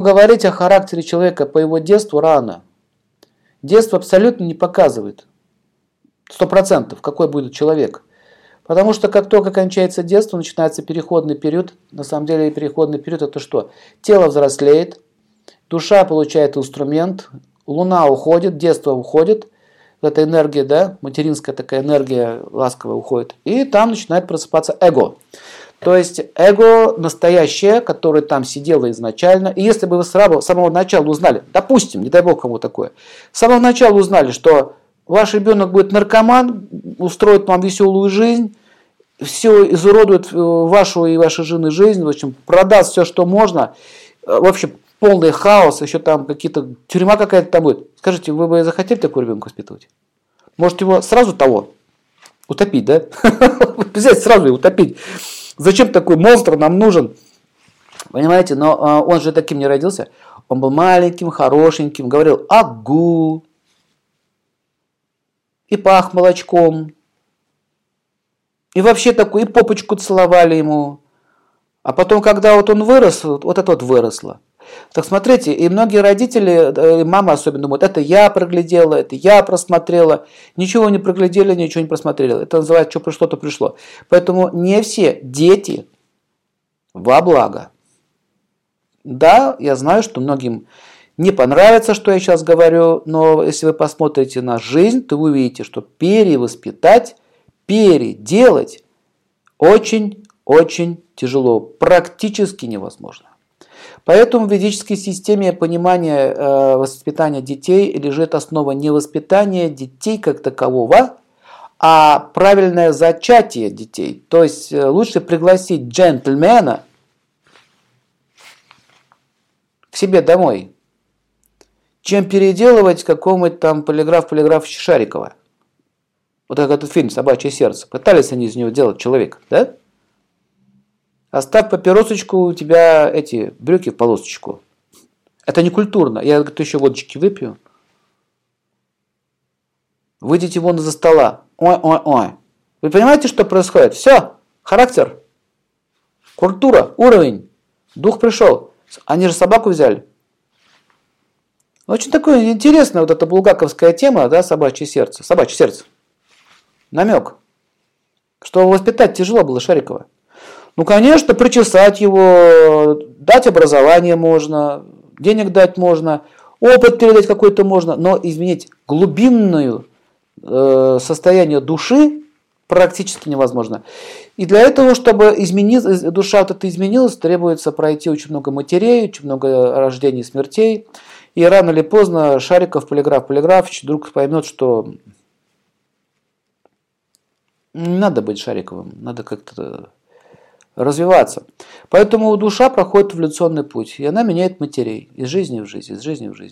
Говорить о характере человека по его детству рано. Детство абсолютно не показывает. Сто процентов, какой будет человек. Потому что как только кончается детство, начинается переходный период. На самом деле переходный период это что? Тело взрослеет, душа получает инструмент, луна уходит, детство уходит, эта энергия, да, материнская такая энергия ласковая уходит, и там начинает просыпаться эго. То есть эго настоящее, которое там сидело изначально. И если бы вы с самого начала узнали, допустим, не дай бог кому такое, с самого начала узнали, что ваш ребенок будет наркоман, устроит вам веселую жизнь, все изуродует э, вашу и вашей жены жизнь, в общем, продаст все, что можно, в общем, полный хаос, еще там какие-то, тюрьма какая-то там будет. Скажите, вы бы захотели такого ребенка воспитывать? Может его сразу того утопить, да? Взять сразу и утопить. Зачем такой монстр нам нужен? Понимаете, но э, он же таким не родился. Он был маленьким, хорошеньким, говорил агу. И пах молочком. И вообще такой, и попочку целовали ему. А потом, когда вот он вырос, вот это вот выросло. Так смотрите, и многие родители, и мама особенно думают, это я проглядела, это я просмотрела. Ничего не проглядели, ничего не просмотрели. Это называется, что пришло, то пришло. Поэтому не все дети во благо. Да, я знаю, что многим не понравится, что я сейчас говорю, но если вы посмотрите на жизнь, то вы увидите, что перевоспитать, переделать очень-очень тяжело, практически невозможно. Поэтому в ведической системе понимания э, воспитания детей лежит основа не воспитания детей как такового, а правильное зачатие детей. То есть э, лучше пригласить джентльмена к себе домой, чем переделывать какого-нибудь там полиграф-полиграф Шарикова. Вот как этот фильм «Собачье сердце». Пытались они из него делать человека, да? Оставь папиросочку, у тебя эти брюки в полосочку. Это не культурно. Я говорю, еще водочки выпью. Выйдите вон из-за стола. Ой, ой, ой. Вы понимаете, что происходит? Все. Характер. Культура. Уровень. Дух пришел. Они же собаку взяли. Очень такое интересная вот эта булгаковская тема, да, собачье сердце. Собачье сердце. Намек. Что воспитать тяжело было Шарикова. Ну, конечно, причесать его, дать образование можно, денег дать можно, опыт передать какой-то можно, но изменить глубинную э, состояние души практически невозможно. И для этого, чтобы изменить, душа вот эта изменилась, требуется пройти очень много матерей, очень много рождений и смертей. И рано или поздно Шариков, Полиграф, Полиграфович вдруг поймет, что не надо быть Шариковым, надо как-то развиваться. Поэтому душа проходит эволюционный путь, и она меняет матерей из жизни в жизнь, из жизни в жизнь.